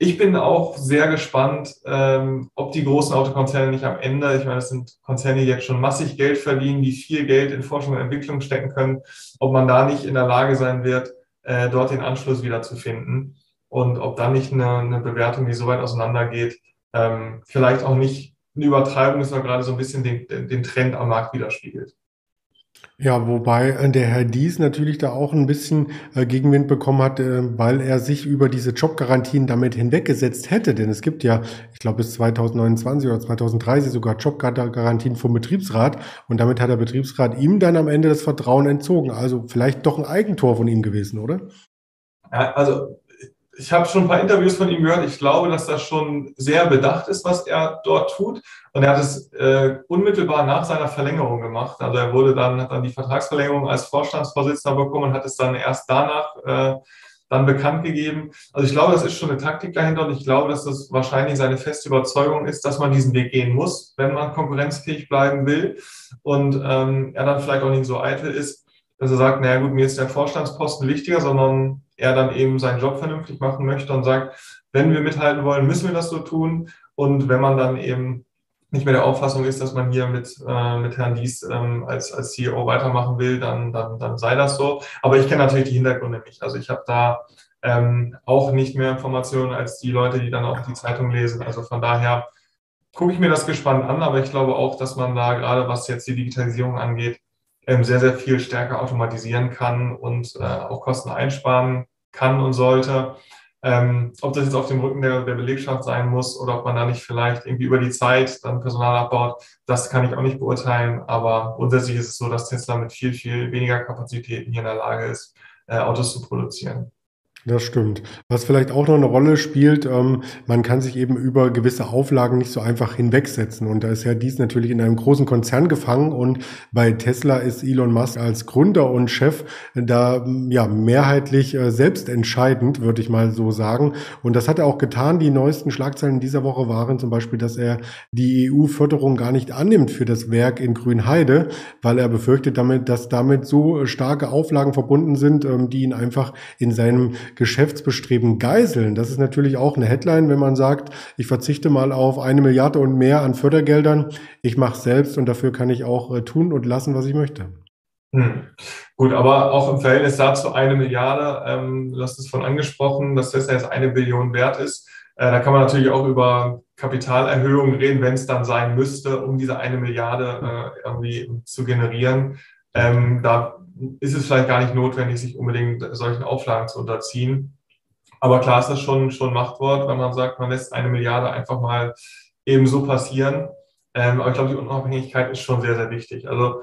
Speaker 2: ich bin auch sehr gespannt, ähm, ob die großen Autokonzerne nicht am Ende, ich meine, das sind Konzerne, die jetzt schon massig Geld verdienen, die viel Geld in Forschung und Entwicklung stecken können, ob man da nicht in der Lage sein wird, äh, dort den Anschluss wieder zu finden und ob da nicht eine, eine Bewertung, die so weit auseinandergeht, ähm, vielleicht auch nicht eine Übertreibung ist, sondern gerade so ein bisschen den, den Trend am Markt widerspiegelt.
Speaker 1: Ja, wobei äh, der Herr Dies natürlich da auch ein bisschen äh, Gegenwind bekommen hat, äh, weil er sich über diese Jobgarantien damit hinweggesetzt hätte. Denn es gibt ja, ich glaube, bis 2029 oder 2030 sogar Jobgarantien vom Betriebsrat. Und damit hat der Betriebsrat ihm dann am Ende das Vertrauen entzogen. Also vielleicht doch ein Eigentor von ihm gewesen, oder?
Speaker 2: Also ich habe schon ein paar Interviews von ihm gehört. Ich glaube, dass das schon sehr bedacht ist, was er dort tut. Und er hat es äh, unmittelbar nach seiner Verlängerung gemacht. Also er wurde dann, hat dann die Vertragsverlängerung als Vorstandsvorsitzender bekommen und hat es dann erst danach äh, dann bekannt gegeben. Also ich glaube, das ist schon eine Taktik dahinter und ich glaube, dass das wahrscheinlich seine feste Überzeugung ist, dass man diesen Weg gehen muss, wenn man konkurrenzfähig bleiben will. Und ähm, er dann vielleicht auch nicht so eitel ist, dass er sagt, naja gut, mir ist der Vorstandsposten wichtiger, sondern er dann eben seinen Job vernünftig machen möchte und sagt, wenn wir mithalten wollen, müssen wir das so tun. Und wenn man dann eben nicht mehr der Auffassung ist, dass man hier mit, äh, mit Herrn Dies ähm, als, als CEO weitermachen will, dann, dann, dann sei das so. Aber ich kenne natürlich die Hintergründe nicht. Also ich habe da ähm, auch nicht mehr Informationen als die Leute, die dann auch die Zeitung lesen. Also von daher gucke ich mir das gespannt an, aber ich glaube auch, dass man da gerade was jetzt die Digitalisierung angeht, sehr, sehr viel stärker automatisieren kann und äh, auch Kosten einsparen kann und sollte. Ähm, ob das jetzt auf dem Rücken der, der, Belegschaft sein muss oder ob man da nicht vielleicht irgendwie über die Zeit dann Personal abbaut, das kann ich auch nicht beurteilen. Aber grundsätzlich ist es so, dass Tesla mit viel, viel weniger Kapazitäten hier in der Lage ist, äh, Autos zu produzieren.
Speaker 1: Das stimmt. Was vielleicht auch noch eine Rolle spielt, ähm, man kann sich eben über gewisse Auflagen nicht so einfach hinwegsetzen. Und da ist ja dies natürlich in einem großen Konzern gefangen. Und bei Tesla ist Elon Musk als Gründer und Chef da ja mehrheitlich äh, selbst entscheidend, würde ich mal so sagen. Und das hat er auch getan. Die neuesten Schlagzeilen dieser Woche waren zum Beispiel, dass er die EU-Förderung gar nicht annimmt für das Werk in Grünheide, weil er befürchtet damit, dass damit so starke Auflagen verbunden sind, ähm, die ihn einfach in seinem Geschäftsbestreben geiseln. Das ist natürlich auch eine Headline, wenn man sagt, ich verzichte mal auf eine Milliarde und mehr an Fördergeldern. Ich mache selbst und dafür kann ich auch äh, tun und lassen, was ich möchte.
Speaker 2: Hm. Gut, aber auch im Verhältnis dazu eine Milliarde, ähm, du hast es von angesprochen, dass das jetzt eine Billion wert ist. Äh, da kann man natürlich auch über Kapitalerhöhungen reden, wenn es dann sein müsste, um diese eine Milliarde äh, irgendwie zu generieren. Ähm, da ist es vielleicht gar nicht notwendig, sich unbedingt solchen Auflagen zu unterziehen. Aber klar ist das schon, schon Machtwort, wenn man sagt, man lässt eine Milliarde einfach mal eben so passieren. Ähm, aber ich glaube, die Unabhängigkeit ist schon sehr, sehr wichtig. Also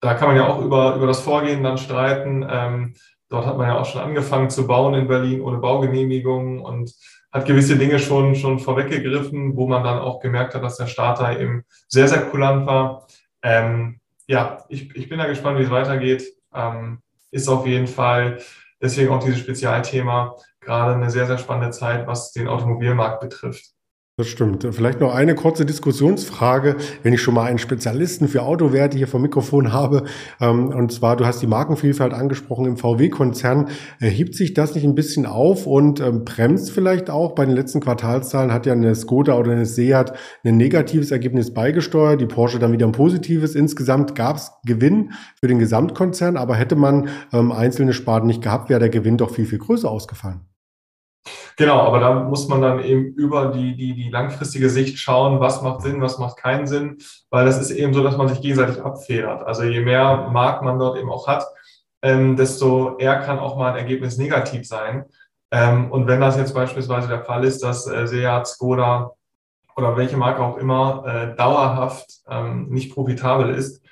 Speaker 2: da kann man ja auch über, über das Vorgehen dann streiten. Ähm, dort hat man ja auch schon angefangen zu bauen in Berlin ohne Baugenehmigung und hat gewisse Dinge schon, schon vorweggegriffen, wo man dann auch gemerkt hat, dass der Starter eben sehr, sehr kulant war. Ähm, ja, ich, ich bin da gespannt, wie es weitergeht ähm, ist auf jeden Fall deswegen auch dieses Spezialthema gerade eine sehr, sehr spannende Zeit, was den Automobilmarkt betrifft.
Speaker 1: Das stimmt. Vielleicht noch eine kurze Diskussionsfrage, wenn ich schon mal einen Spezialisten für Autowerte hier vom Mikrofon habe. Ähm, und zwar, du hast die Markenvielfalt angesprochen im VW-Konzern. Hebt sich das nicht ein bisschen auf und ähm, bremst vielleicht auch? Bei den letzten Quartalszahlen hat ja eine Skoda oder eine Seat ein negatives Ergebnis beigesteuert, die Porsche dann wieder ein positives. Insgesamt gab es Gewinn für den Gesamtkonzern, aber hätte man ähm, einzelne Sparten nicht gehabt, wäre der Gewinn doch viel, viel größer ausgefallen.
Speaker 2: Genau, aber da muss man dann eben über die, die, die langfristige Sicht schauen, was macht Sinn, was macht keinen Sinn, weil das ist eben so, dass man sich gegenseitig abfedert. Also je mehr Markt man dort eben auch hat, ähm, desto eher kann auch mal ein Ergebnis negativ sein. Ähm, und wenn das jetzt beispielsweise der Fall ist, dass äh, Seat, Skoda oder welche Marke auch immer äh, dauerhaft ähm, nicht profitabel ist,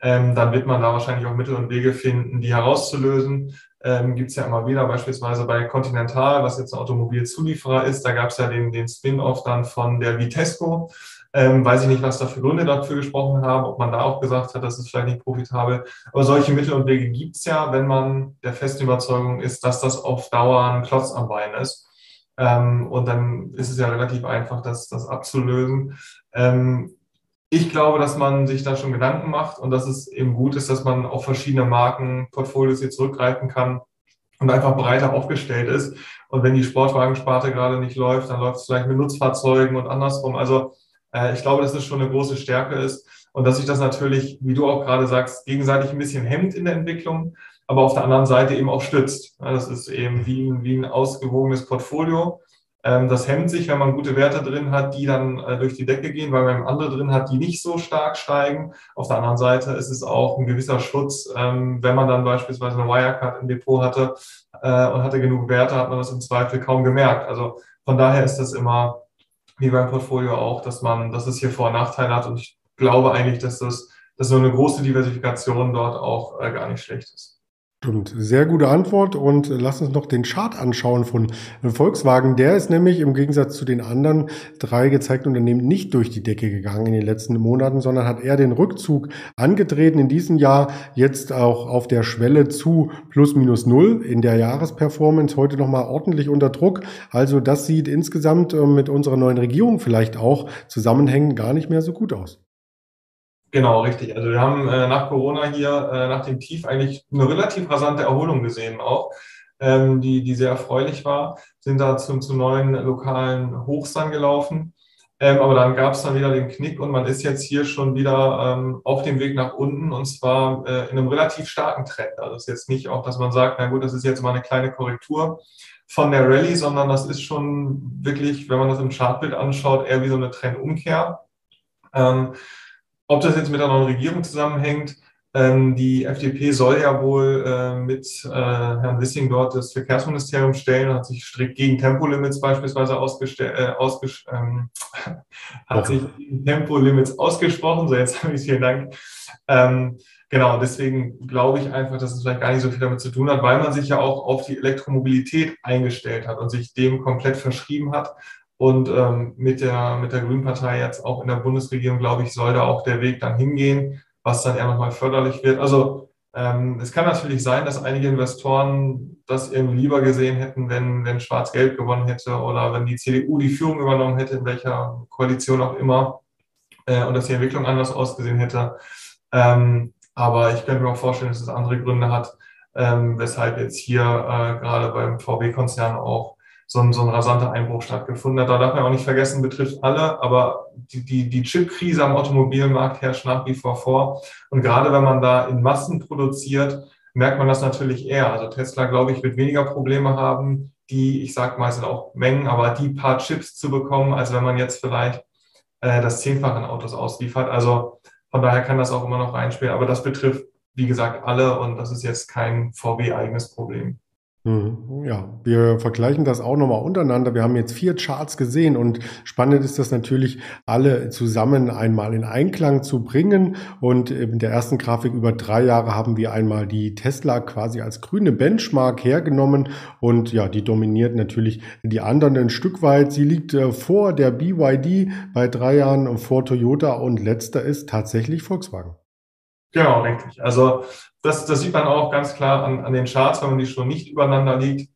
Speaker 2: ähm, dann wird man da wahrscheinlich auch Mittel und Wege finden, die herauszulösen ähm, gibt es ja immer wieder, beispielsweise bei Continental, was jetzt ein Automobilzulieferer ist, da gab es ja den, den Spin-off dann von der Vitesco. Ähm, weiß ich nicht, was da für Gründe dafür gesprochen haben, ob man da auch gesagt hat, das ist vielleicht nicht profitabel. Aber solche Mittel und Wege gibt es ja, wenn man der festen Überzeugung ist, dass das auf Dauer ein Klotz am Bein ist. Ähm, und dann ist es ja relativ einfach, das, das abzulösen. Ähm, ich glaube, dass man sich da schon Gedanken macht und dass es eben gut ist, dass man auf verschiedene Markenportfolios hier zurückgreifen kann und einfach breiter aufgestellt ist. Und wenn die Sportwagensparte gerade nicht läuft, dann läuft es vielleicht mit Nutzfahrzeugen und andersrum. Also äh, ich glaube, dass es schon eine große Stärke ist und dass sich das natürlich, wie du auch gerade sagst, gegenseitig ein bisschen hemmt in der Entwicklung, aber auf der anderen Seite eben auch stützt. Das ist eben wie, wie ein ausgewogenes Portfolio. Ähm, das hemmt sich, wenn man gute Werte drin hat, die dann äh, durch die Decke gehen, weil man andere drin hat, die nicht so stark steigen. Auf der anderen Seite ist es auch ein gewisser Schutz, ähm, wenn man dann beispielsweise eine Wirecard im Depot hatte äh, und hatte genug Werte, hat man das im Zweifel kaum gemerkt. Also von daher ist das immer wie beim Portfolio auch, dass man, dass es hier Vor- und Nachteile hat. Und ich glaube eigentlich, dass das, dass so eine große Diversifikation dort auch äh, gar nicht schlecht ist.
Speaker 1: Stimmt, sehr gute Antwort und lass uns noch den Chart anschauen von Volkswagen. Der ist nämlich im Gegensatz zu den anderen drei gezeigten Unternehmen nicht durch die Decke gegangen in den letzten Monaten, sondern hat eher den Rückzug angetreten in diesem Jahr, jetzt auch auf der Schwelle zu plus minus null in der Jahresperformance, heute nochmal ordentlich unter Druck. Also das sieht insgesamt äh, mit unserer neuen Regierung vielleicht auch zusammenhängend gar nicht mehr so gut aus.
Speaker 2: Genau, richtig. Also wir haben äh, nach Corona hier, äh, nach dem Tief eigentlich eine relativ rasante Erholung gesehen auch, ähm, die, die sehr erfreulich war, sind da zu, zu neuen lokalen Hochs dann gelaufen. Ähm, aber dann gab es dann wieder den Knick und man ist jetzt hier schon wieder ähm, auf dem Weg nach unten und zwar äh, in einem relativ starken Trend. Also es ist jetzt nicht auch, dass man sagt, na gut, das ist jetzt mal eine kleine Korrektur von der Rallye, sondern das ist schon wirklich, wenn man das im Chartbild anschaut, eher wie so eine Trendumkehr. Ähm, ob das jetzt mit der neuen Regierung zusammenhängt, ähm, die FDP soll ja wohl äh, mit äh, Herrn Wissing dort das Verkehrsministerium stellen, hat sich strikt gegen Tempolimits beispielsweise ausgestellt, äh, ausges ähm, hat sich gegen Tempolimits ausgesprochen. So, jetzt habe ich vielen Dank. Ähm, genau, deswegen glaube ich einfach, dass es vielleicht gar nicht so viel damit zu tun hat, weil man sich ja auch auf die Elektromobilität eingestellt hat und sich dem komplett verschrieben hat. Und ähm, mit, der, mit der Grünen Partei jetzt auch in der Bundesregierung, glaube ich, soll da auch der Weg dann hingehen, was dann eher nochmal förderlich wird. Also ähm, es kann natürlich sein, dass einige Investoren das irgendwie lieber gesehen hätten, wenn, wenn Schwarz-Gelb gewonnen hätte oder wenn die CDU die Führung übernommen hätte, in welcher Koalition auch immer, äh, und dass die Entwicklung anders ausgesehen hätte. Ähm, aber ich könnte mir auch vorstellen, dass es andere Gründe hat, ähm, weshalb jetzt hier äh, gerade beim VW-Konzern auch so ein, so ein rasanter Einbruch stattgefunden hat. Da darf man auch nicht vergessen, betrifft alle, aber die, die, die Chip-Krise am Automobilmarkt herrscht nach wie vor vor. Und gerade wenn man da in Massen produziert, merkt man das natürlich eher. Also Tesla, glaube ich, wird weniger Probleme haben, die, ich sage mal, sind auch Mengen, aber die paar Chips zu bekommen, als wenn man jetzt vielleicht äh, das Zehnfache in Autos ausliefert. Also von daher kann das auch immer noch reinspielen. Aber das betrifft, wie gesagt, alle und das ist jetzt kein VW-eigenes Problem.
Speaker 1: Mhm. Ja, wir vergleichen das auch nochmal untereinander. Wir haben jetzt vier Charts gesehen und spannend ist das natürlich, alle zusammen einmal in Einklang zu bringen. Und in der ersten Grafik über drei Jahre haben wir einmal die Tesla quasi als grüne Benchmark hergenommen und ja, die dominiert natürlich die anderen ein Stück weit. Sie liegt äh, vor der BYD bei drei Jahren und vor Toyota und letzter ist tatsächlich Volkswagen.
Speaker 2: Genau, richtig. Also das, das sieht man auch ganz klar an, an den Charts, wenn man die schon nicht übereinander liegt,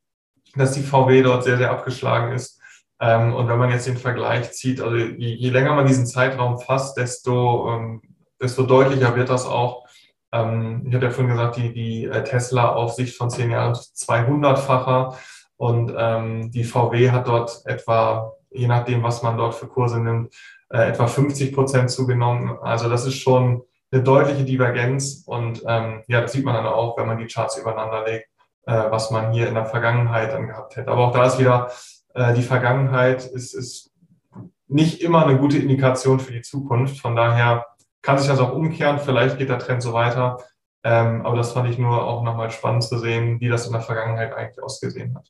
Speaker 2: dass die VW dort sehr, sehr abgeschlagen ist. Ähm, und wenn man jetzt den Vergleich zieht, also je, je länger man diesen Zeitraum fasst, desto, ähm, desto deutlicher wird das auch. Ähm, ich hatte ja vorhin gesagt, die, die äh, Tesla auf Sicht von zehn Jahren 200-facher und ähm, die VW hat dort etwa, je nachdem, was man dort für Kurse nimmt, äh, etwa 50 Prozent zugenommen. Also das ist schon eine deutliche Divergenz und ähm, ja, das sieht man dann auch, wenn man die Charts übereinander legt, äh, was man hier in der Vergangenheit dann gehabt hätte. Aber auch da ist wieder, äh, die Vergangenheit ist, ist nicht immer eine gute Indikation für die Zukunft. Von daher kann sich das auch umkehren. Vielleicht geht der Trend so weiter. Ähm, aber das fand ich nur auch nochmal spannend zu sehen, wie das in der Vergangenheit eigentlich ausgesehen hat.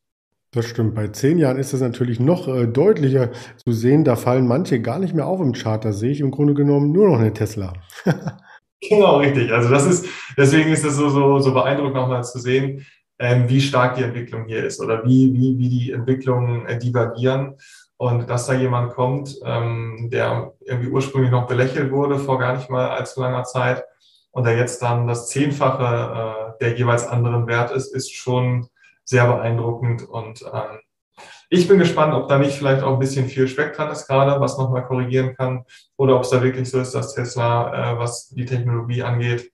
Speaker 1: Das stimmt. Bei zehn Jahren ist das natürlich noch äh, deutlicher zu sehen. Da fallen manche gar nicht mehr auf im Chart. Da sehe ich im Grunde genommen nur noch eine Tesla.
Speaker 2: Genau, richtig. Also das ist, deswegen ist es so, so, so beeindruckend nochmal zu sehen, ähm, wie stark die Entwicklung hier ist oder wie, wie, wie die Entwicklungen äh, divergieren. Und dass da jemand kommt, ähm, der irgendwie ursprünglich noch belächelt wurde vor gar nicht mal allzu langer Zeit und der jetzt dann das Zehnfache äh, der jeweils anderen Wert ist, ist schon sehr beeindruckend und ähm, ich bin gespannt, ob da nicht vielleicht auch ein bisschen viel Speck dran ist gerade, was nochmal korrigieren kann, oder ob es da wirklich so ist, dass Tesla, äh, was die Technologie angeht,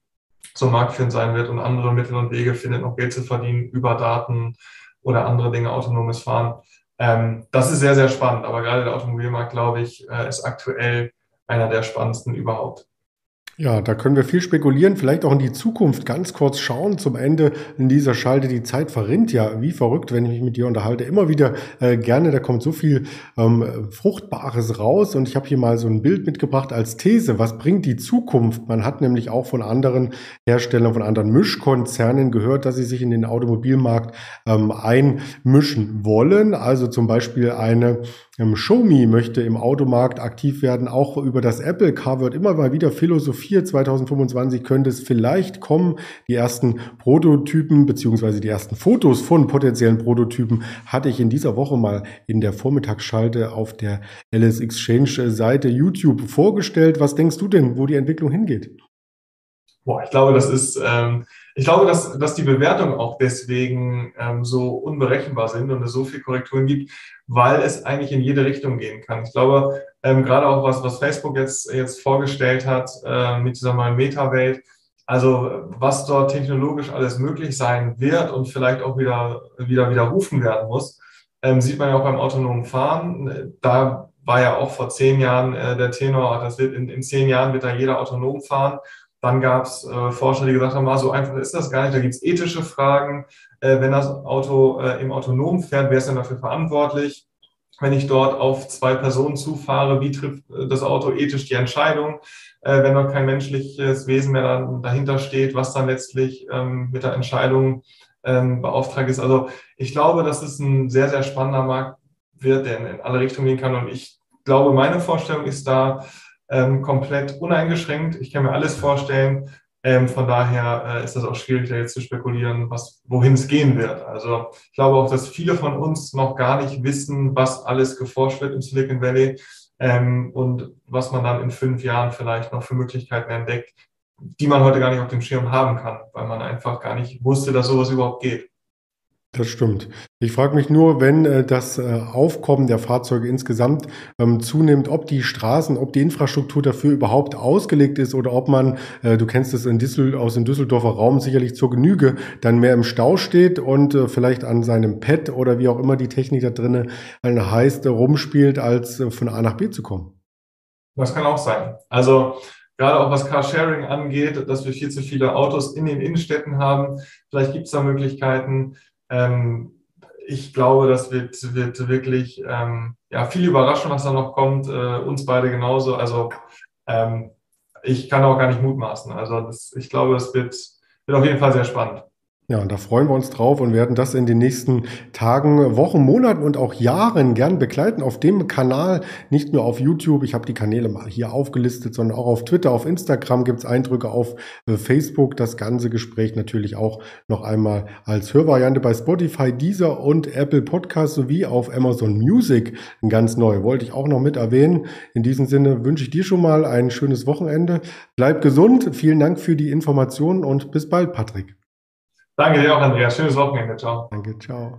Speaker 2: so marktführend sein wird und andere Mittel und Wege findet, noch Geld zu verdienen über Daten oder andere Dinge, autonomes Fahren. Ähm, das ist sehr, sehr spannend, aber gerade der Automobilmarkt, glaube ich, äh, ist aktuell einer der spannendsten überhaupt.
Speaker 1: Ja, da können wir viel spekulieren, vielleicht auch in die Zukunft ganz kurz schauen. Zum Ende in dieser Schalte, die Zeit verrinnt ja wie verrückt, wenn ich mich mit dir unterhalte. Immer wieder äh, gerne, da kommt so viel ähm, Fruchtbares raus. Und ich habe hier mal so ein Bild mitgebracht als These. Was bringt die Zukunft? Man hat nämlich auch von anderen Herstellern, von anderen Mischkonzernen gehört, dass sie sich in den Automobilmarkt ähm, einmischen wollen. Also zum Beispiel eine Xiaomi möchte im Automarkt aktiv werden. Auch über das Apple Car wird immer mal wieder philosophiert. 2025 könnte es vielleicht kommen. Die ersten Prototypen beziehungsweise die ersten Fotos von potenziellen Prototypen hatte ich in dieser Woche mal in der Vormittagsschalte auf der LS Exchange Seite YouTube vorgestellt. Was denkst du denn, wo die Entwicklung hingeht?
Speaker 2: Boah, ich glaube, das ist, ähm, ich glaube, dass, dass die Bewertungen auch deswegen ähm, so unberechenbar sind und es so viel Korrekturen gibt, weil es eigentlich in jede Richtung gehen kann. Ich glaube, ähm, gerade auch was, was Facebook jetzt, jetzt vorgestellt hat äh, mit dieser neuen Meta-Welt, also was dort technologisch alles möglich sein wird und vielleicht auch wieder, wieder widerrufen werden muss, ähm, sieht man ja auch beim autonomen Fahren. Da war ja auch vor zehn Jahren äh, der Tenor, das wird in, in zehn Jahren wird da jeder autonom fahren. Dann gab es äh, Forscher, die gesagt haben, ah, so einfach ist das gar nicht. Da gibt es ethische Fragen. Äh, wenn das Auto äh, im Autonom fährt, wer ist denn dafür verantwortlich? Wenn ich dort auf zwei Personen zufahre, wie trifft äh, das Auto ethisch die Entscheidung? Äh, wenn dort kein menschliches Wesen mehr dann dahinter steht, was dann letztlich ähm, mit der Entscheidung ähm, beauftragt ist. Also ich glaube, dass es ein sehr, sehr spannender Markt wird, der in alle Richtungen gehen kann. Und ich glaube, meine Vorstellung ist da, ähm, komplett uneingeschränkt. Ich kann mir alles vorstellen. Ähm, von daher äh, ist das auch schwierig, da jetzt zu spekulieren, was, wohin es gehen wird. Also ich glaube auch, dass viele von uns noch gar nicht wissen, was alles geforscht wird im Silicon Valley ähm, und was man dann in fünf Jahren vielleicht noch für Möglichkeiten entdeckt, die man heute gar nicht auf dem Schirm haben kann, weil man einfach gar nicht wusste, dass sowas überhaupt geht.
Speaker 1: Das stimmt. Ich frage mich nur, wenn äh, das äh, Aufkommen der Fahrzeuge insgesamt ähm, zunimmt, ob die Straßen, ob die Infrastruktur dafür überhaupt ausgelegt ist oder ob man, äh, du kennst es in Düssel, aus dem Düsseldorfer Raum sicherlich zur Genüge, dann mehr im Stau steht und äh, vielleicht an seinem Pad oder wie auch immer die Technik da drinnen heißt, rumspielt, als äh, von A nach B zu kommen.
Speaker 2: Das kann auch sein. Also gerade auch was Carsharing angeht, dass wir viel zu viele Autos in den Innenstädten haben. Vielleicht gibt es da Möglichkeiten, ähm, ich glaube, das wird, wird wirklich ähm, ja, viel überraschen, was da noch kommt. Äh, uns beide genauso. Also ähm, ich kann auch gar nicht mutmaßen. Also das, ich glaube, es wird, wird auf jeden Fall sehr spannend.
Speaker 1: Ja, und da freuen wir uns drauf und werden das in den nächsten Tagen, Wochen, Monaten und auch Jahren gern begleiten auf dem Kanal, nicht nur auf YouTube. Ich habe die Kanäle mal hier aufgelistet, sondern auch auf Twitter, auf Instagram gibt's Eindrücke, auf äh, Facebook. Das ganze Gespräch natürlich auch noch einmal als Hörvariante bei Spotify, Deezer und Apple Podcast sowie auf Amazon Music ganz neu. Wollte ich auch noch mit erwähnen. In diesem Sinne wünsche ich dir schon mal ein schönes Wochenende. Bleib gesund. Vielen Dank für die Informationen und bis bald, Patrick.
Speaker 2: Danke dir auch, Andreas. Schönes Wochenende. Ciao.
Speaker 1: Danke, ciao.